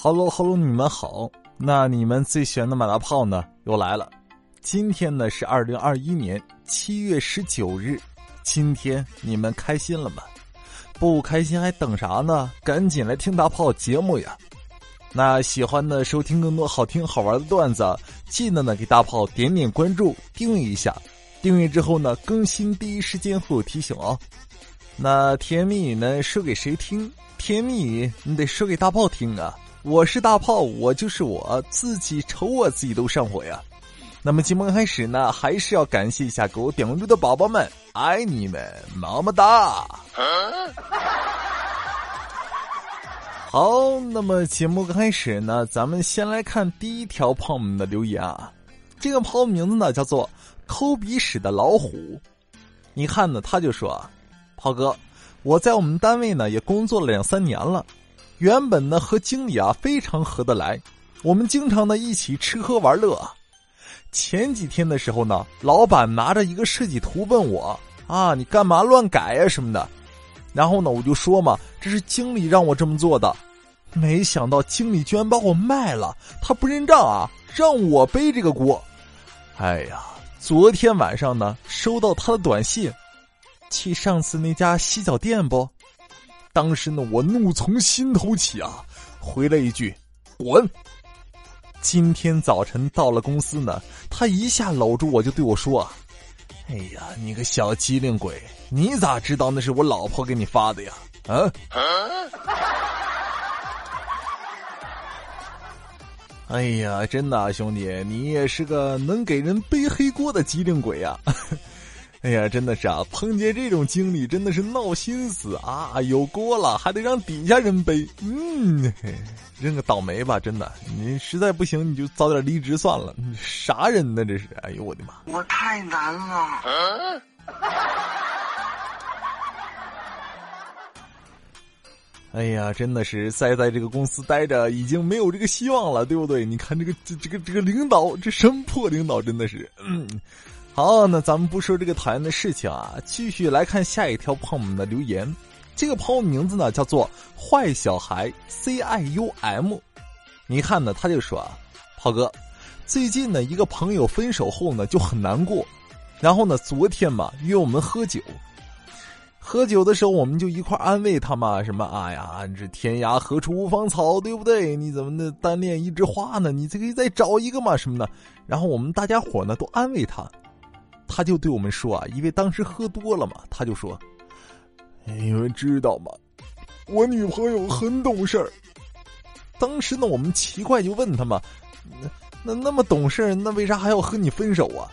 Hello Hello，你们好。那你们最喜欢的马大炮呢？又来了。今天呢是二零二一年七月十九日。今天你们开心了吗？不开心还等啥呢？赶紧来听大炮节目呀！那喜欢的收听更多好听好玩的段子，记得呢给大炮点点关注，订阅一下。订阅之后呢，更新第一时间会有提醒哦。那甜言蜜语呢说给谁听？甜言蜜语你得说给大炮听啊！我是大炮，我就是我自己，瞅我自己都上火呀。那么节目开始呢，还是要感谢一下给我点关注的宝宝们，爱你们，么么哒。好，那么节目开始呢，咱们先来看第一条朋友们的留言啊。这个朋友名字呢叫做抠鼻屎的老虎，你看呢，他就说，炮哥，我在我们单位呢也工作了两三年了。原本呢和经理啊非常合得来，我们经常呢一起吃喝玩乐。前几天的时候呢，老板拿着一个设计图问我啊，你干嘛乱改呀什么的？然后呢我就说嘛，这是经理让我这么做的。没想到经理居然把我卖了，他不认账啊，让我背这个锅。哎呀，昨天晚上呢收到他的短信，去上次那家洗脚店不？当时呢，我怒从心头起啊，回了一句：“滚！”今天早晨到了公司呢，他一下搂住我就对我说：“哎呀，你个小机灵鬼，你咋知道那是我老婆给你发的呀？”啊！哎呀，真的兄弟，你也是个能给人背黑锅的机灵鬼呀！哎呀，真的是啊，碰见这种经理真的是闹心死啊！有锅了还得让底下人背，嗯，认个倒霉吧，真的。你实在不行，你就早点离职算了。啥人呢？这是？哎呦我的妈！我太难了。哎呀，真的是再在这个公司待着已经没有这个希望了，对不对？你看这个这这个这个领导，这什么破领导，真的是。嗯好，那咱们不说这个讨厌的事情啊，继续来看下一条朋友们的留言。这个朋友名字呢叫做坏小孩 C I U M，你看呢，他就说啊，炮哥，最近呢一个朋友分手后呢就很难过，然后呢昨天嘛约我们喝酒，喝酒的时候我们就一块安慰他嘛，什么哎呀，这天涯何处无芳草，对不对？你怎么那单恋一枝花呢？你这个再找一个嘛什么的。然后我们大家伙呢都安慰他。他就对我们说啊，因为当时喝多了嘛，他就说：“你们知道吗？我女朋友很懂事儿。”当时呢，我们奇怪就问他嘛：“那那么懂事，那为啥还要和你分手啊？”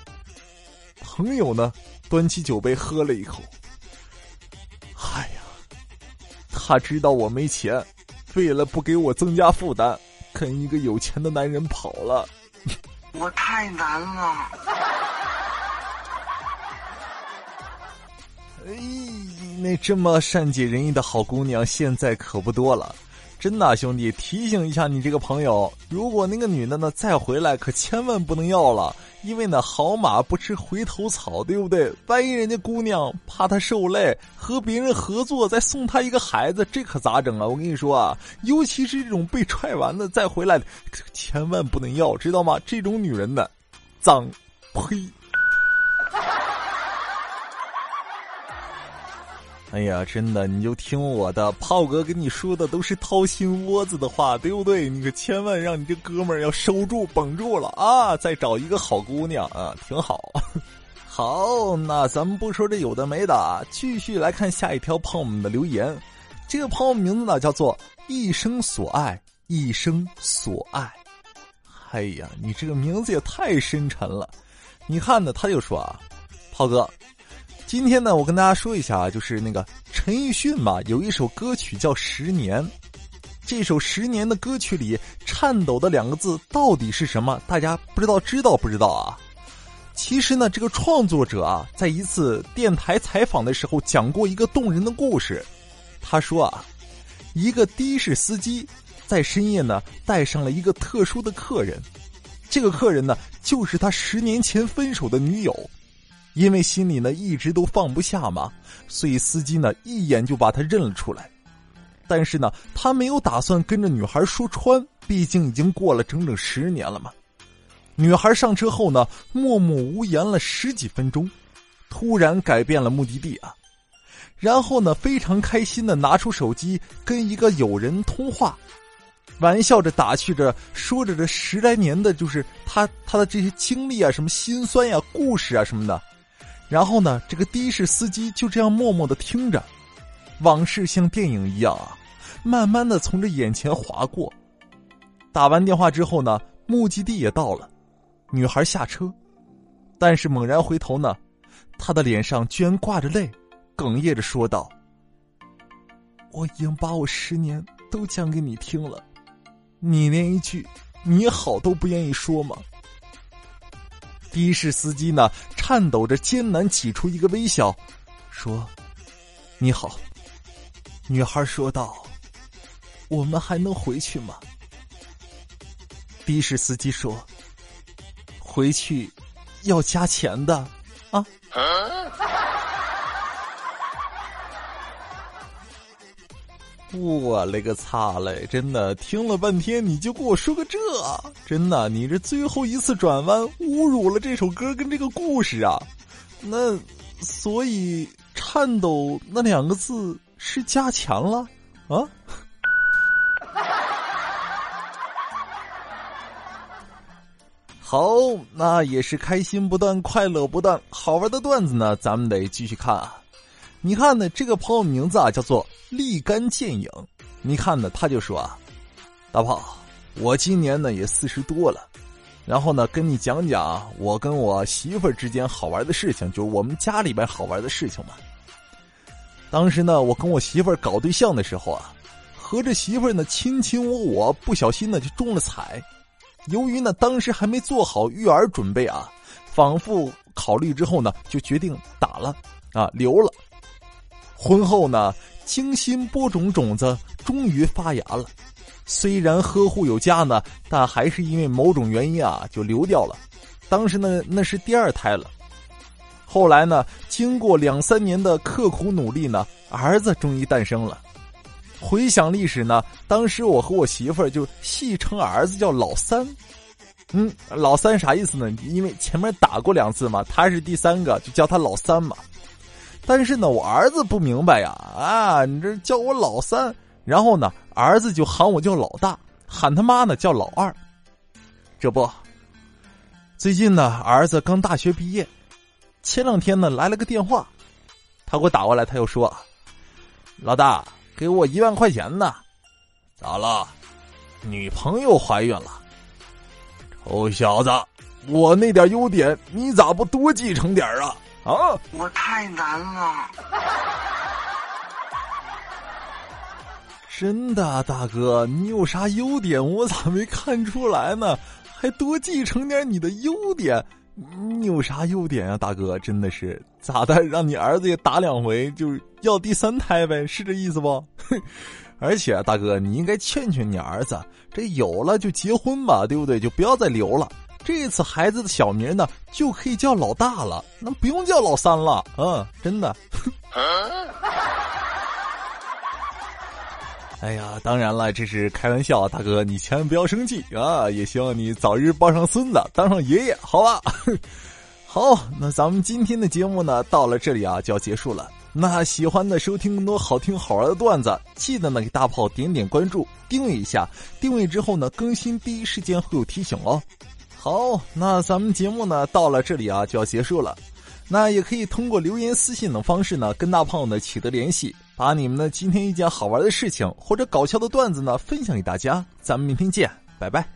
朋友呢，端起酒杯喝了一口。哎呀，他知道我没钱，为了不给我增加负担，跟一个有钱的男人跑了。我太难了。哎那这么善解人意的好姑娘，现在可不多了。真的，兄弟，提醒一下你这个朋友，如果那个女的呢再回来，可千万不能要了，因为呢好马不吃回头草，对不对？万一人家姑娘怕她受累，和别人合作再送她一个孩子，这可咋整啊？我跟你说啊，尤其是这种被踹完的再回来，千万不能要，知道吗？这种女人呢，脏，呸。哎呀，真的，你就听我的，炮哥跟你说的都是掏心窝子的话，对不对？你可千万让你这哥们儿要收住、绷住了啊！再找一个好姑娘啊，挺好。好，那咱们不说这有的没的，继续来看下一条朋友们的留言。这个朋友名字呢叫做一生所爱，一生所爱。哎呀，你这个名字也太深沉了。你看呢，他就说啊，炮哥。今天呢，我跟大家说一下啊，就是那个陈奕迅嘛，有一首歌曲叫《十年》。这首《十年》的歌曲里，颤抖的两个字到底是什么？大家不知道知道不知道啊？其实呢，这个创作者啊，在一次电台采访的时候讲过一个动人的故事。他说啊，一个的士司机在深夜呢带上了一个特殊的客人，这个客人呢就是他十年前分手的女友。因为心里呢一直都放不下嘛，所以司机呢一眼就把他认了出来。但是呢，他没有打算跟着女孩说穿，毕竟已经过了整整十年了嘛。女孩上车后呢，默默无言了十几分钟，突然改变了目的地啊。然后呢，非常开心的拿出手机跟一个友人通话，玩笑着打趣着说着这十来年的就是他他的这些经历啊，什么心酸呀、故事啊什么的。然后呢，这个的士司机就这样默默的听着，往事像电影一样啊，慢慢的从这眼前划过。打完电话之后呢，目的地也到了，女孩下车，但是猛然回头呢，她的脸上居然挂着泪。哽咽着说道：“我已经把我十年都讲给你听了，你连一句你好都不愿意说吗？”的士司机呢，颤抖着艰难挤出一个微笑，说：“你好。”女孩说道：“我们还能回去吗？”的士司机说：“回去要加钱的啊。”我勒个擦嘞！真的听了半天，你就给我说个这？真的，你这最后一次转弯，侮辱了这首歌跟这个故事啊！那所以颤抖那两个字是加强了啊？好，那也是开心不断，快乐不断，好玩的段子呢，咱们得继续看啊！你看呢，这个朋友名字啊叫做。立竿见影，你看呢？他就说啊，大炮，我今年呢也四十多了，然后呢跟你讲讲我跟我媳妇儿之间好玩的事情，就是我们家里边好玩的事情嘛。当时呢，我跟我媳妇儿搞对象的时候啊，和这媳妇儿呢卿卿我我，不小心呢就中了彩。由于呢当时还没做好育儿准备啊，反复考虑之后呢，就决定打了啊留了。婚后呢。精心播种种子，终于发芽了。虽然呵护有加呢，但还是因为某种原因啊，就流掉了。当时呢，那是第二胎了。后来呢，经过两三年的刻苦努力呢，儿子终于诞生了。回想历史呢，当时我和我媳妇儿就戏称儿子叫老三。嗯，老三啥意思呢？因为前面打过两次嘛，他是第三个，就叫他老三嘛。但是呢，我儿子不明白呀，啊，你这叫我老三，然后呢，儿子就喊我叫老大，喊他妈呢叫老二。这不，最近呢，儿子刚大学毕业，前两天呢来了个电话，他给我打过来，他又说：“老大，给我一万块钱呢。”咋了？女朋友怀孕了？臭小子，我那点优点，你咋不多继承点啊？啊！我太难了，真的，大哥，你有啥优点？我咋没看出来呢？还多继承点你的优点？你有啥优点啊，大哥？真的是咋的？让你儿子也打两回，就要第三胎呗？是这意思不？而且，大哥，你应该劝劝你儿子，这有了就结婚吧，对不对？就不要再留了。这次孩子的小名呢，就可以叫老大了，那不用叫老三了。嗯，真的。哎呀，当然了，这是开玩笑，大哥，你千万不要生气啊！也希望你早日抱上孙子，当上爷爷，好吧？好，那咱们今天的节目呢，到了这里啊，就要结束了。那喜欢的收听更多好听好玩的段子，记得呢给大炮点点关注，订阅一下。订阅之后呢，更新第一时间会有提醒哦。好，那咱们节目呢到了这里啊就要结束了，那也可以通过留言、私信等方式呢跟大胖呢取得联系，把你们呢今天一件好玩的事情或者搞笑的段子呢分享给大家。咱们明天见，拜拜。